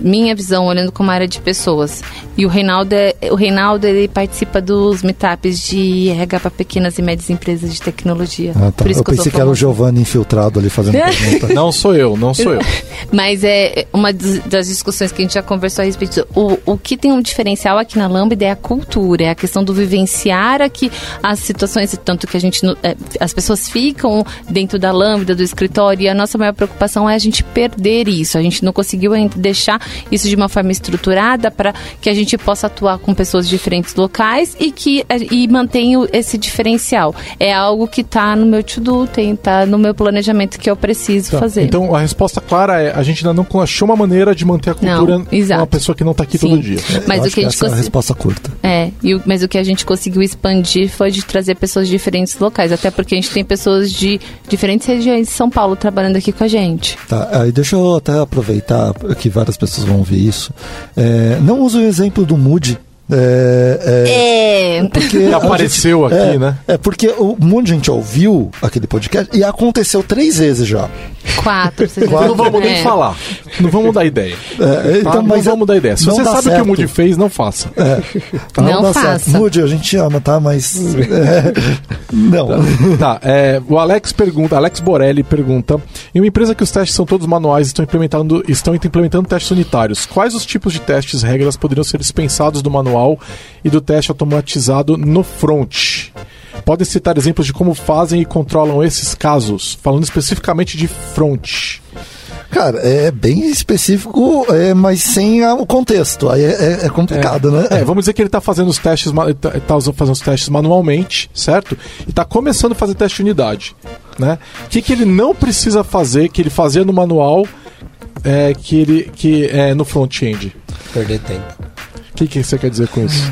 minha visão, olhando como área de pessoas. E o Reinaldo, é, o Reinaldo ele participa dos meetups de RH para pequenas e médias empresas de tecnologia. Ah, tá. Por isso Eu que eu pensei tô que era o. Giovanni infiltrado ali fazendo pergunta. Não sou eu, não sou eu. Mas é uma das discussões que a gente já conversou a respeito. O, o que tem um diferencial aqui na Lambda é a cultura, é a questão do vivenciar aqui as situações, tanto que a gente, é, as pessoas ficam dentro da Lambda, do escritório, e a nossa maior preocupação é a gente perder isso. A gente não conseguiu ainda deixar isso de uma forma estruturada para que a gente possa atuar com pessoas de diferentes locais e que e mantenha esse diferencial. É algo que está no meu to-do, tem- tá no meu planejamento que eu preciso Tá. fazer. Então a resposta clara é: a gente ainda não achou uma maneira de manter a cultura Não, exato. uma pessoa que não está aqui Sim. todo dia. Mas Eu o que a gente essa é a resposta curta. É, e o- mas o que a gente conseguiu expandir foi de trazer pessoas de diferentes locais, até porque a gente tem pessoas de diferentes regiões de São Paulo trabalhando aqui com a gente. Tá, aí deixa eu até aproveitar que várias pessoas vão ouvir isso. É, não use o exemplo do Moody. É, é, É. porque apareceu gente- aqui, é, né? É porque o mundo gente ouviu aquele podcast e aconteceu três vezes já. Quatro, Quatro. Não vamos nem É. falar. Não vamos dar ideia. É, Tá? então, não mas vamos dar ideia. Se não você sabe o que certo. o Moody fez, não faça. Tá, Não dá faça. certo. Moody, a gente ama, tá? Mas. é, não. Tá, é, o Alex pergunta, Alex Borelli pergunta: em uma empresa que os testes são todos manuais e estão implementando, estão implementando testes unitários, quais os tipos de testes e regras poderiam ser dispensados do manual e do teste automatizado no front? Podem citar exemplos de como fazem e controlam esses casos, falando especificamente de front. Cara, é bem específico, é, mas sem o contexto. Aí é, é- é complicado, né? É, vamos dizer que ele está fazendo os testes, tá, tá usando- fazendo os testes manualmente, certo? E está começando a fazer teste de unidade, né? O que, que ele não precisa fazer, que ele fazia no manual, é, que ele que é no front-end? Perder tempo. O que, que você quer dizer com isso?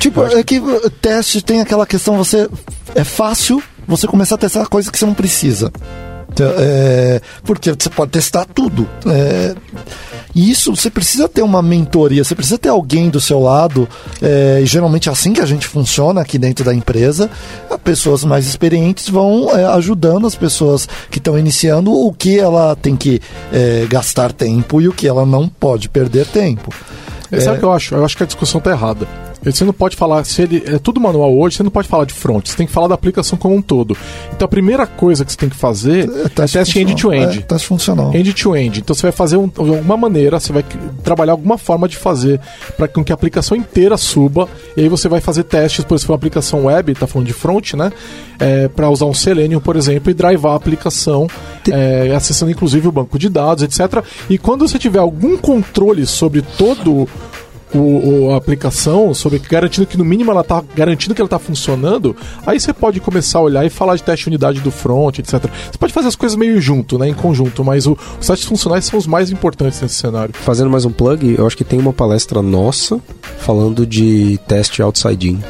Tipo, é que teste tem aquela questão, você. É fácil você começar a testar coisa que você não precisa. Então, é, porque você pode testar tudo. É, e isso você precisa ter uma mentoria, você precisa ter alguém do seu lado. é, e geralmente é assim que a gente funciona aqui dentro da empresa. As pessoas mais experientes vão é, ajudando as pessoas que estão iniciando o que ela tem que é, gastar tempo e o que ela não pode perder tempo. Sabe o que eu acho? Eu acho que a discussão tá errada. Você não pode falar, se ele é tudo manual hoje, você não pode falar de front, você tem que falar da aplicação como um todo. Então a primeira coisa que você tem que fazer é teste funcional. end-to-end. É, teste funcional. End-to-end. Então você vai fazer um, alguma maneira, você vai trabalhar alguma forma de fazer para que a aplicação inteira suba. E aí você vai fazer testes, por exemplo, uma aplicação web, tá falando de front, né? para usar um Selenium, por exemplo, e drivar a aplicação, é, acessando inclusive o banco de dados, etc. E quando você tiver algum controle sobre todo o, o- a aplicação, sobre garantindo que no mínimo ela tá garantindo que ela tá funcionando, aí você pode começar a olhar e falar de teste de unidade do front, etc. Você pode fazer as coisas meio junto, né, em conjunto, mas o- os testes funcionais são os mais importantes nesse cenário. Fazendo mais um plug, eu acho que tem uma palestra nossa falando de teste outside in.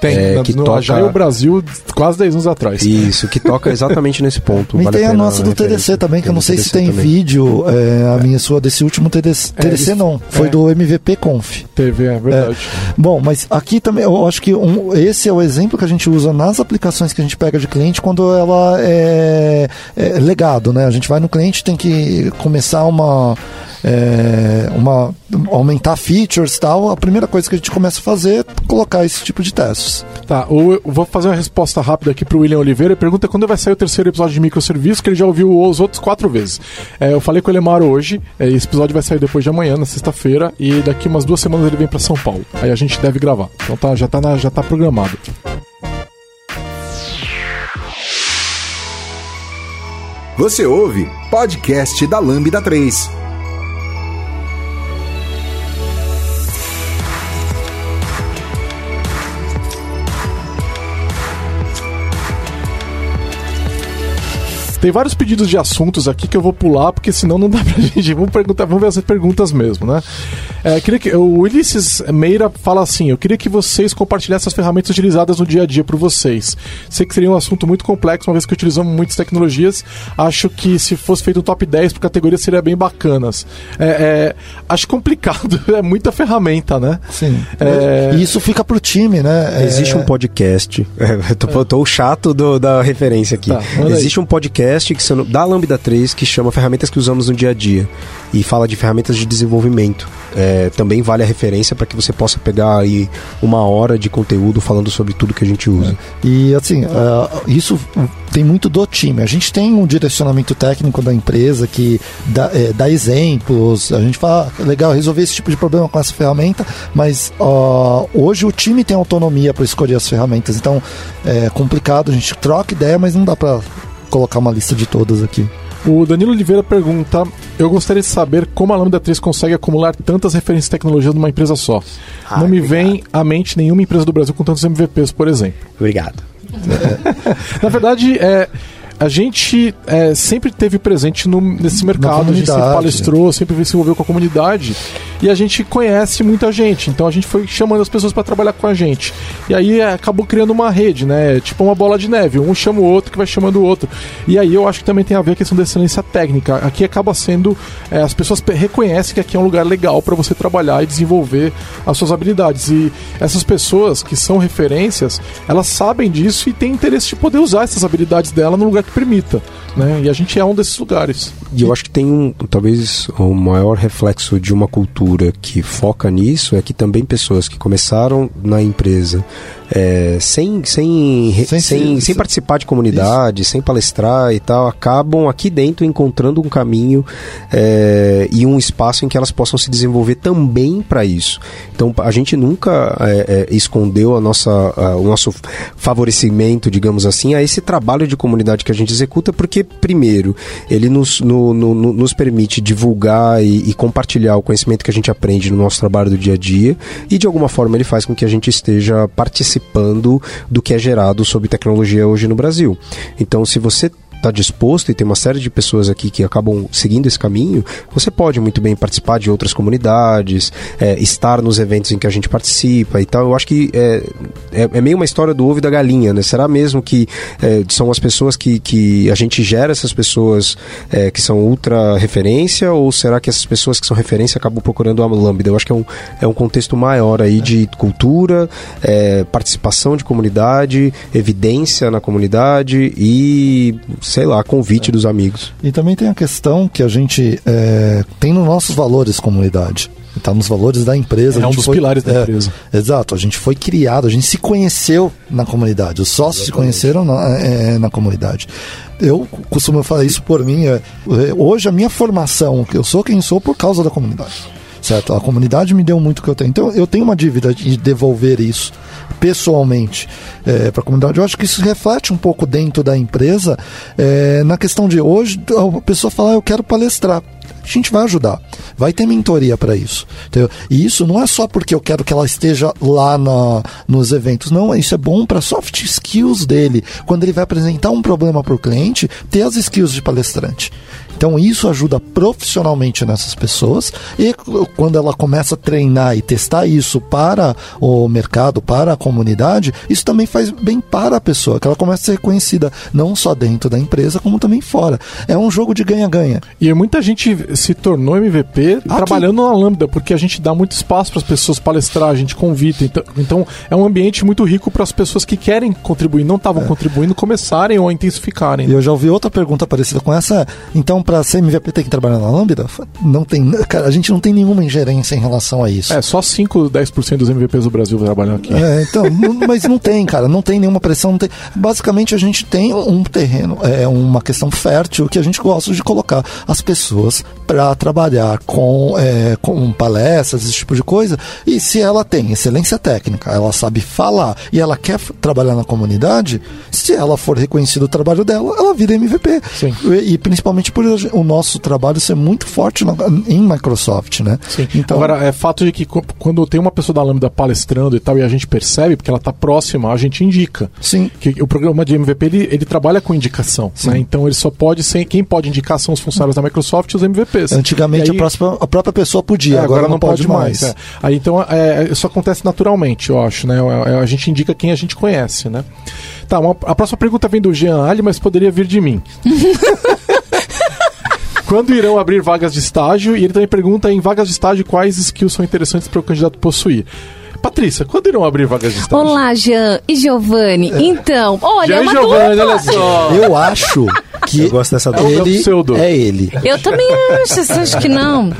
Tem, é, que no toca... já o Brasil quase 10 anos atrás. Isso, que toca exatamente nesse ponto. E vale tem a, a nossa do TDC também, que eu não sei se tem também. vídeo, é, a minha sua desse último TDC, é, TDC não, foi é. do MVP Conf. Teve, é verdade. É. Bom, mas aqui também, eu acho que um, esse é o exemplo que a gente usa nas aplicações que a gente pega de cliente quando ela é, é legado, né? A gente vai no cliente, tem que começar uma é, uma, aumentar features e tal, a primeira coisa que a gente começa a fazer é colocar esse tipo de testes. Tá, eu vou fazer uma resposta rápida aqui para o William Oliveira. Ele pergunta quando vai sair o terceiro episódio de microserviço, que ele já ouviu os outros quatro vezes. É, eu falei com o Elemar hoje, é, esse episódio vai sair depois de amanhã, na sexta-feira, e daqui umas duas semanas ele vem para São Paulo. Aí a gente deve gravar. Então tá, já, tá na, já tá programado. Você ouve podcast da Lambda 3. Tem vários pedidos de assuntos aqui que eu vou pular, porque senão não dá pra gente. Vamos perguntar, vamos ver as perguntas mesmo, né? É, queria que, o Ulisses Meira fala assim: eu queria que vocês compartilhassem as ferramentas utilizadas no dia a dia por vocês. Sei que seria um assunto muito complexo, uma vez que utilizamos muitas tecnologias. Acho que se fosse feito um top 10 por categoria seria bem bacanas. É, é, acho complicado, é muita ferramenta, né? Sim. É... E isso fica pro time, né? É, Existe um podcast. eu tô, tô chato do, da referência aqui. Tá, Existe um podcast podcast que são, da Lambda 3 que chama Ferramentas que usamos no dia a dia e fala de ferramentas de desenvolvimento. É, também vale a referência para que você possa pegar aí uma hora de conteúdo falando sobre tudo que a gente usa. É. E assim, uh, isso tem muito do time. A gente tem um direcionamento técnico da empresa que dá, é, dá exemplos. A gente fala, ah, legal, resolver esse tipo de problema com essa ferramenta, mas uh, hoje o time tem autonomia para escolher as ferramentas. Então é complicado, a gente troca ideia, mas não dá para colocar uma lista de todas aqui. O Danilo Oliveira pergunta: Eu gostaria de saber como a Lambda 3 consegue acumular tantas referências de tecnologia numa empresa só. Ah, Não me obrigado. vem à mente nenhuma empresa do Brasil com tantos MVPs, por exemplo. Obrigado. Na verdade, é a gente é, sempre teve presente no, nesse mercado, a gente sempre palestrou, sempre se envolveu com a comunidade e a gente conhece muita gente, então a gente foi chamando as pessoas para trabalhar com a gente. E aí é, acabou criando uma rede, né? Tipo uma bola de neve, um chama o outro que vai chamando o outro. E aí eu acho que também tem a ver a questão da excelência técnica. Aqui acaba sendo é, as pessoas reconhecem que aqui é um lugar legal para você trabalhar e desenvolver as suas habilidades. E essas pessoas que são referências, elas sabem disso e têm interesse de poder usar essas habilidades dela no lugar que permita. Né? E a gente é um desses lugares. E eu acho que tem um, talvez, o um maior reflexo de uma cultura que foca nisso é que também pessoas que começaram na empresa é, sem, sem, sem, sem, sem, participar de comunidade, isso. sem palestrar e tal, acabam aqui dentro encontrando um caminho é, e um espaço em que elas possam se desenvolver também para isso. Então a gente nunca é, é, escondeu a nossa, a, o nosso favorecimento, digamos assim, a esse trabalho de comunidade que a gente executa, porque, primeiro, ele nos, no, no, no, nos permite divulgar e, e compartilhar o conhecimento que a gente aprende no nosso trabalho do dia a dia, e de alguma forma ele faz com que a gente esteja participando participando do que é gerado sobre tecnologia hoje no Brasil. Então, se você está disposto e tem uma série de pessoas aqui que acabam seguindo esse caminho, você pode muito bem participar de outras comunidades, é, estar nos eventos em que a gente participa e tal. Eu acho que é, é, é meio uma história do ovo e da galinha, né? Será mesmo que é, são as pessoas que, que a gente gera essas pessoas é, que são ultra referência ou será que essas pessoas que são referência acabam procurando a Lambda? Eu acho que é um, é um contexto maior aí de cultura, é, participação de comunidade, evidência na comunidade e sei lá, convite é. dos amigos. E também tem a questão que a gente é, tem nos nossos valores comunidade. Está nos valores da empresa. É um dos foi, pilares da é, empresa. Exato. A gente foi criado, a gente se conheceu na comunidade. Os sócios Exatamente. se conheceram na, é, na comunidade. Eu costumo falar isso por mim. É, hoje a minha formação, eu sou quem sou por causa da comunidade certo? A comunidade me deu muito que eu tenho. Então eu tenho uma dívida de devolver isso pessoalmente é, para a comunidade. Eu acho que isso reflete um pouco dentro da empresa é, na questão de hoje a pessoa falar eu quero palestrar a gente vai ajudar. Vai ter mentoria para isso. Entendeu? E isso não é só porque eu quero que ela esteja lá na, nos eventos. Não, isso é bom para soft skills dele. Quando ele vai apresentar um problema para o cliente, ter as skills de palestrante. Então isso ajuda profissionalmente nessas pessoas e quando ela começa a treinar e testar isso para o mercado, para a comunidade, isso também faz bem para a pessoa, que ela começa a ser reconhecida não só dentro da empresa, como também fora. É um jogo de ganha-ganha. E muita gente se tornou MVP Aqui. trabalhando na Lambda, porque a gente dá muito espaço para as pessoas palestrar, a gente convida. Então, então é um ambiente muito rico para as pessoas que querem contribuir, não estavam é. contribuindo, começarem ou intensificarem. E eu já ouvi outra pergunta parecida com essa. Então, para ser MVP tem que trabalhar na Lambda? Não tem, cara, a gente não tem nenhuma ingerência em relação a isso. É, só 5, 10% dos MVPs do Brasil trabalham aqui. É, então, mas não tem, cara, não tem nenhuma pressão. Tem... Basicamente, a gente tem um terreno, é uma questão fértil que a gente gosta de colocar as pessoas para trabalhar com, é, com palestras, esse tipo de coisa. E se ela tem excelência técnica, ela sabe falar e ela quer trabalhar na comunidade, se ela for reconhecido o trabalho dela, ela vira MVP. Sim. E, e principalmente por o nosso trabalho ser muito forte em Microsoft, né? Sim. Então, Agora, é fato de que quando tem uma pessoa da Lambda palestrando e tal, e a gente percebe, porque ela está próxima, a gente indica. Sim. Que o programa de MVP, ele, ele trabalha com indicação, né? Então ele só pode ser, quem pode indicar são os funcionários da Microsoft e os MVPs. Antigamente aí, a, próxima, a, própria pessoa podia, é, agora, agora, não, pode, pode mais. mais. É. Aí então é, isso acontece naturalmente, eu acho, né? É, é, a gente indica quem a gente conhece, né? Tá, uma, a próxima pergunta vem do Jean Ali, mas poderia vir de mim. Quando irão abrir vagas de estágio? E ele também pergunta em vagas de estágio quais skills são interessantes para o candidato possuir. Patrícia, quando irão abrir vagas de estágio? Olá, Jean e Giovanni. É. Então, olha, Jean é uma Giovanni, dupla. olha só. Eu acho que eu gosto dessa ele é ele. Eu também acho, você acha que não?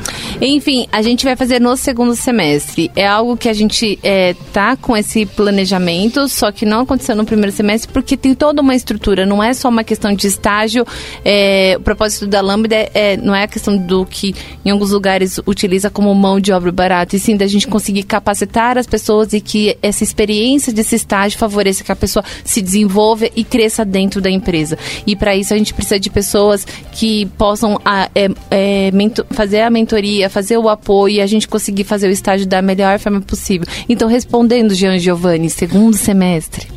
Enfim, a gente vai fazer no segundo semestre. É algo que a gente é, tá com esse planejamento, só que não aconteceu no primeiro semestre porque tem toda uma estrutura. Não é só uma questão de estágio. É, o propósito da Lambda é, é, não é a questão do que em alguns lugares utiliza como mão de obra barata, e sim da gente conseguir capacitar as pessoas e que essa experiência desse estágio favoreça que a pessoa se desenvolva e cresça dentro da empresa. E para isso a gente precisa de pessoas que possam a, é, é, fazer a mentoria, fazer o apoio e a gente conseguir fazer o estágio da melhor forma possível. Então, respondendo, Jean Giovanni, segundo semestre.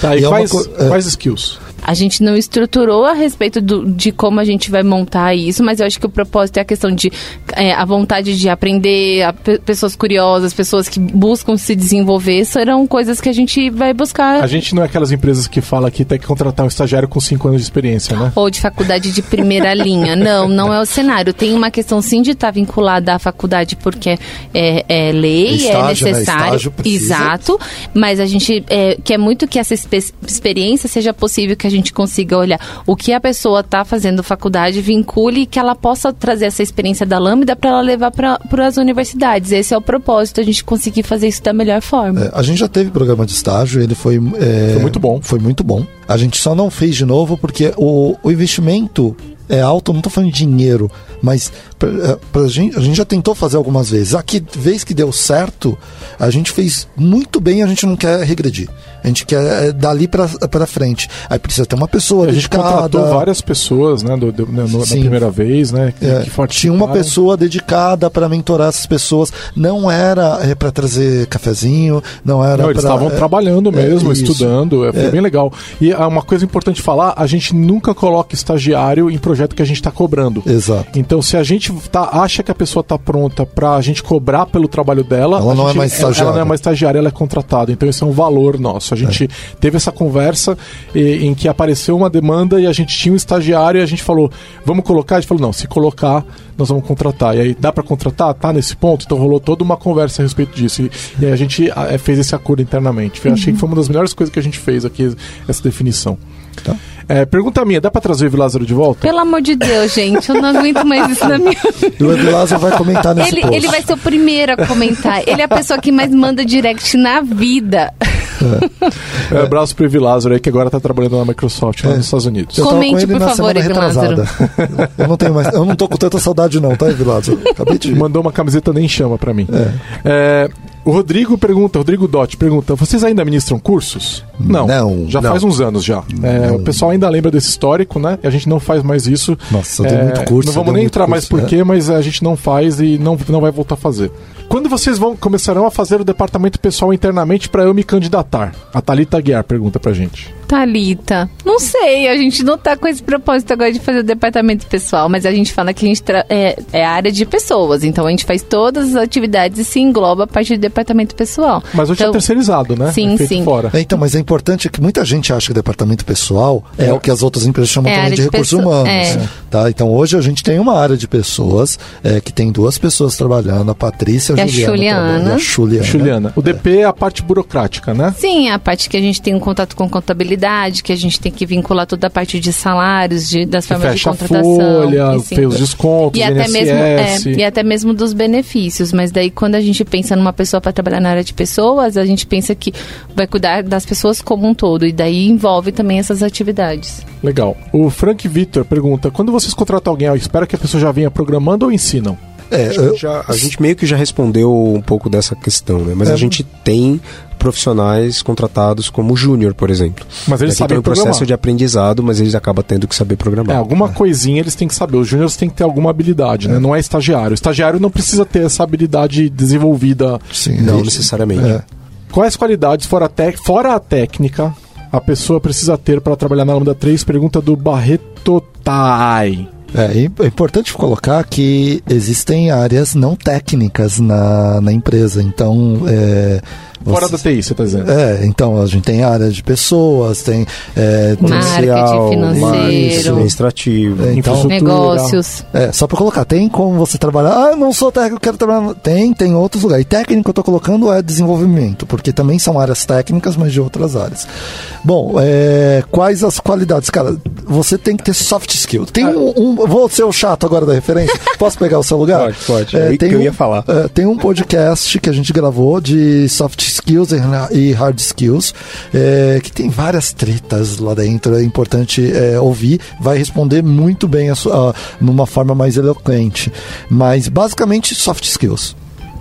Tá, e, e quais, é quais skills? A gente não estruturou a respeito do, de como a gente vai montar isso, mas eu acho que o propósito é a questão de é, a vontade de aprender, a, pessoas curiosas, pessoas que buscam se desenvolver, serão coisas que a gente vai buscar. A gente não é aquelas empresas que fala que tem que contratar um estagiário com 5 anos de experiência, né? Ou de faculdade de primeira linha. Não, não é o cenário. Tem uma questão sim de estar vinculada à faculdade porque é, é lei, é Estágio, é necessário. Né? Exato. Mas a gente é, quer muito que essa experiência seja possível que a gente consiga olhar o que a pessoa está fazendo faculdade, vincule e que ela possa trazer essa experiência da Lambda para ela levar para as universidades. Esse é o propósito, a gente conseguir fazer isso da melhor forma. É, a gente já teve programa de estágio, ele foi, é, foi muito bom. Foi muito bom. A gente só não fez de novo porque o, o investimento é alto, não estou falando de dinheiro, mas pra, é, pra gente, a gente já tentou fazer algumas vezes. Aqui, vez que deu certo, a gente fez muito bem, a gente não quer regredir. A gente quer é, dali para frente. Aí precisa ter uma pessoa a dedicada. gente contratou várias pessoas, né, do, do, no, na primeira vez, né? Que, é, que tinha uma pessoa dedicada para mentorar essas pessoas. Não era é, para trazer cafezinho, não era. Não, eles estavam é, trabalhando mesmo, estudando. É, foi bem legal. E uma coisa importante falar: a gente nunca coloca estagiário em projeto que a gente está cobrando. Exato. Então, se a gente tá, acha que a pessoa está pronta para a gente cobrar pelo trabalho dela, ela não gente, é mais estagiária. Ela não é mais estagiária, ela é contratada. Então, isso é um valor nosso. A gente é. teve essa conversa e, em que apareceu uma demanda e a gente tinha um estagiário e a gente falou, vamos colocar? A gente falou, não, se colocar, nós vamos contratar. E aí, dá para contratar? Tá nesse ponto? Então rolou toda uma conversa a respeito disso. E, e aí a gente a, fez esse acordo internamente. Eu uhum. achei que foi uma das melhores coisas que a gente fez aqui, essa definição. Tá. É, pergunta minha, dá pra trazer o Evilázaro de volta? Pelo amor de Deus, gente, eu não aguento mais isso na minha vida. O Evilázaro vai comentar nesse ele, post. Ele vai ser o primeiro a comentar. Ele é a pessoa que mais manda direct na vida. É. É, abraço pro Evilázaro aí, que agora tá trabalhando na Microsoft, lá é. nos Estados Unidos. Eu Comente, por favor, Evilázaro. eu não tenho mais, eu não tô com tanta saudade não, tá, Evilázaro? Acabei de... Mandou uma camiseta nem chama pra mim. É. o Rodrigo pergunta, Rodrigo Dot pergunta: vocês ainda ministram cursos? Não. Não. Já não. faz uns anos já. É, o pessoal ainda lembra desse histórico, né? A gente não faz mais isso. Nossa, é, muito curso. Não vamos nem entrar curso, mais por quê, é? mas a gente não faz e não, não vai voltar a fazer. Quando vocês vão começarão a fazer o departamento pessoal internamente para eu me candidatar? A Thalita Guiar pergunta pra gente. Talita, não sei, a gente não tá com esse propósito agora de fazer o departamento pessoal, mas a gente fala que a gente é, é a área de pessoas, então a gente faz todas as atividades e se engloba a parte do departamento pessoal. Mas hoje é então, é terceirizado, né? Sim, é sim. Fora. É, então, mas é importante que muita gente acha que o departamento pessoal é, é o que as outras empresas chamam também de, de recursos humanos. É. Tá? Então hoje a gente tem uma área de pessoas que tem duas pessoas trabalhando, a Patrícia e a, Juliana. A Juliana. Juliana. O DP é a parte burocrática, né? Sim, a parte que a gente tem um contato com contabilidade, que a gente tem que vincular toda a parte de salários, de, das formas de contratação. Folha, e, os descontos, e até, mesmo, é, e até mesmo dos benefícios. Mas daí, quando a gente pensa numa pessoa para trabalhar na área de pessoas, a gente pensa que vai cuidar das pessoas como um todo. E daí envolve também essas atividades. Legal. O Frank Vitor pergunta: quando vocês contratam alguém, espera que a pessoa já venha programando ou ensinam? É, eu... já, a gente meio que já respondeu um pouco dessa questão, né? Mas é. a gente tem profissionais contratados como júnior, por exemplo. Mas eles é sabem tem um processo programar. de aprendizado, mas eles acabam tendo que saber programar. É, alguma é. coisinha eles têm que saber. Os júniores têm que ter alguma habilidade, né? é. né? Não é estagiário. O estagiário não precisa ter essa habilidade desenvolvida. Sim, não necessariamente. É. Quais qualidades, fora a, fora a técnica, a pessoa precisa ter para trabalhar na Lambda 3? Pergunta do Barreto Tai. É, é importante colocar que existem áreas não técnicas na, na empresa. Então, é, Fora da TI, você está dizendo? É, então a gente tem área de pessoas, tem é, comercial, financeiro, administrativo, é, então, negócios. É, só para colocar, tem como você trabalhar. Ah, eu não sou técnico, quero trabalhar. Tem, tem outros lugares. E técnico que eu estou colocando é desenvolvimento, porque também são áreas técnicas, mas de outras áreas. Bom, é, quais as qualidades? Cara, você tem que ter soft skill. Tem ah. um, um, Vou ser o chato agora da referência. Posso pegar o seu lugar? Pode, pode. É, é tem que eu ia falar. É, tem um podcast que a gente gravou de soft skills e hard skills, é, que tem várias tretas lá dentro, é importante é, ouvir, vai responder muito bem a sua, numa forma mais eloquente. Mas basicamente soft skills.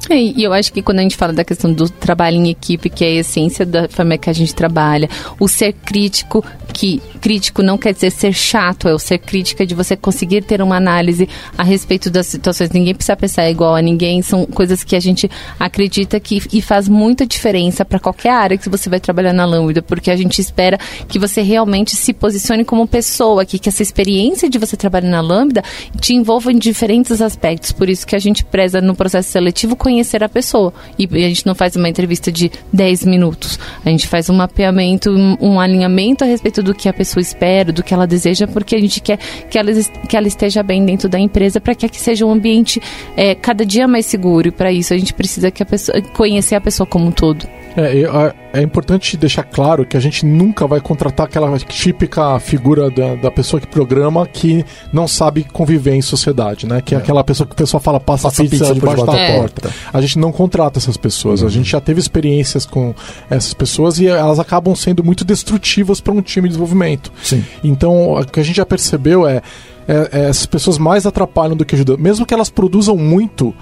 É, e eu acho que quando a gente fala da questão do trabalho em equipe, que é a essência da forma que a gente trabalha, o ser crítico, que crítico não quer dizer ser chato, é o ser crítica de você conseguir ter uma análise a respeito das situações. Ninguém precisa pensar igual a ninguém, são coisas que a gente acredita que e faz muita diferença para qualquer área que você vai trabalhar na Lambda, porque a gente espera que você realmente se posicione como pessoa, que, que essa experiência de você trabalhar na Lambda te envolva em diferentes aspectos. Por isso que a gente preza no processo seletivo conhecer a pessoa. E a gente não faz uma entrevista de 10 minutos. A gente faz um mapeamento, um, alinhamento a respeito do que a pessoa espera, do que ela deseja, porque a gente quer que ela, que ela esteja bem dentro da empresa para que aqui seja um ambiente é, cada dia mais seguro. E para isso a gente precisa que a pessoa, conhecer a pessoa como um todo. É, é importante deixar claro que a gente nunca vai contratar aquela típica figura da, da pessoa que programa que não sabe conviver em sociedade, né? Que é, é aquela pessoa que o pessoal fala passa, passa pizza, pizza debaixo da é. porta. A gente não contrata essas pessoas. Uhum. A gente já teve experiências com essas pessoas e elas acabam sendo muito destrutivas para um time de desenvolvimento. Sim. Então, o que a gente já percebeu é, é, é essas pessoas mais atrapalham do que ajudam. Mesmo que elas produzam muito,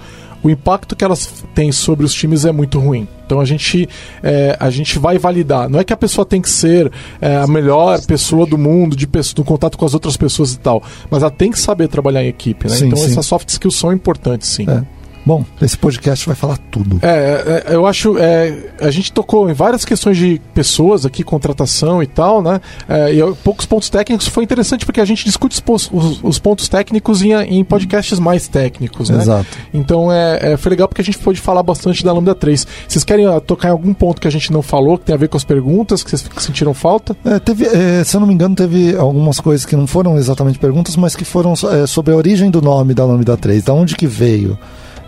o impacto que elas têm sobre os times é muito ruim. Então a gente, é, a gente vai validar. Não é que a pessoa tem que ser é, a melhor pessoa do mundo, de no contato com as outras pessoas e tal, mas ela tem que saber trabalhar em equipe. Né? Sim, então sim. essas soft skills são importantes, sim. É. Bom, esse podcast vai falar tudo. É, é eu acho. É, a gente tocou em várias questões de pessoas aqui, contratação e tal, né? É, e poucos pontos técnicos foi interessante porque a gente discute os, os, os pontos técnicos em, em, podcasts mais técnicos, né? Exato. Então é, é, foi legal porque a gente pôde falar bastante da Lambda 3. Vocês querem tocar em algum ponto que a gente não falou, que tem a ver com as perguntas, que vocês sentiram falta? É, teve, é, se eu não me engano, teve algumas coisas que não foram exatamente perguntas, mas que foram é, sobre a origem do nome da Lambda 3, da onde que veio.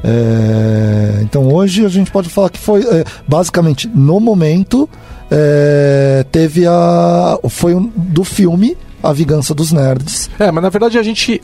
É, então hoje a gente pode falar que foi é, basicamente no momento é, teve a foi um, do filme A Vingança dos Nerds. É, mas na verdade a gente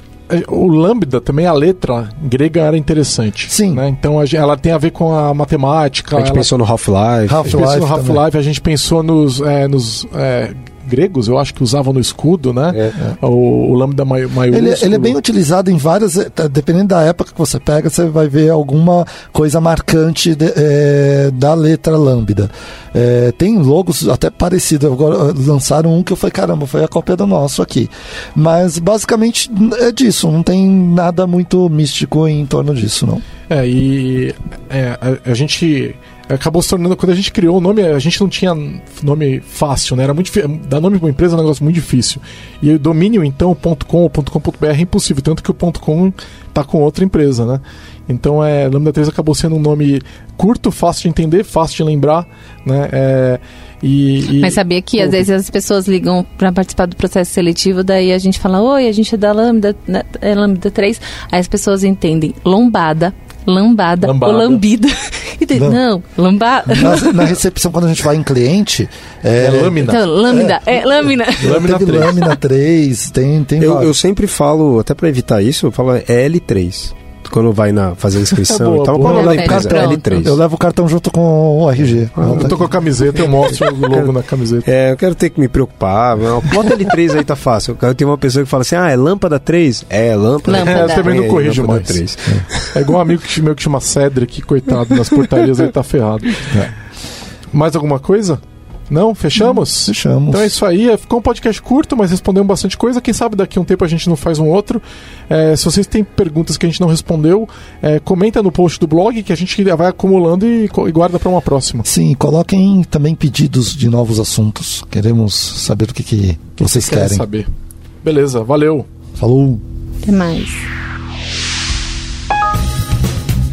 o lambda também a letra grega era interessante. Sim. Né? Então a, ela tem a ver com a matemática. A gente ela, pensou no Half-Life. Half-Life. A gente pensou no Half-Life. A gente pensou nos, é, nos é, gregos, eu acho que usavam no escudo, né? É, é. O, o lambda maiúsculo. Ele, ele, é bem utilizado em várias. Eh, tá, dependendo da época que você pega, você vai ver alguma coisa marcante de, é, da letra lambda. É, tem logos até parecidos. Agora lançaram um que eu falei, caramba, foi a cópia do nosso aqui. Mas basicamente é disso, não tem nada muito místico em torno disso, não. É, e é, a, a gente acabou se tornando. Quando a gente criou o nome, a gente não tinha nome fácil, né? Era muito Dar nome pra uma empresa é um negócio muito difícil. E o domínio, então, .com ou .com.br é impossível, tanto que o .com tá com outra empresa, né? Então, é, Lambda 3 acabou sendo um nome curto, fácil de entender, fácil de lembrar, né? É, e, e, Mas sabia que às vezes as pessoas ligam para participar do processo seletivo, daí a gente fala, oi, a gente é da Lambda, né, é Lambda 3, aí as pessoas entendem lombada, lambada, lambada. ou lambida. Não, não lambada. Na, na, recepção, quando a gente vai em cliente. É, é lâmina. Então, lâmina, é, é lâmina. Lâmina 3. Lâmina 3, tem, tem eu, eu sempre falo, até para evitar isso, eu falo é L3 quando vai na, fazer a inscrição boa, e tal. Boa, eu, levo cartão, L3. eu levo o cartão junto com o RG. Ah, eu tô com a camiseta, eu mostro o logo na camiseta. É, eu quero ter que me preocupar. Bota L3 aí, tá fácil. Eu tenho uma pessoa que fala assim: ah, é lâmpada 3? É, lâmpada. lâmpada. É, eu também não corrijo é, mais. 3. É. é igual um amigo que, meu que chama Cedric, coitado, nas portarias aí tá ferrado. É. Mais alguma coisa? Não? Fechamos? Hum, fechamos. Então é isso aí. Ficou um podcast curto, mas respondemos bastante coisa. Quem sabe daqui a um tempo a gente não faz um outro. É, se vocês têm perguntas que a gente não respondeu, é, comenta no post do blog que a gente vai acumulando e, e guarda para uma próxima. Sim, coloquem também pedidos de novos assuntos. Queremos saber o que, que, que vocês querem. saber. Beleza, valeu. Falou. Até mais.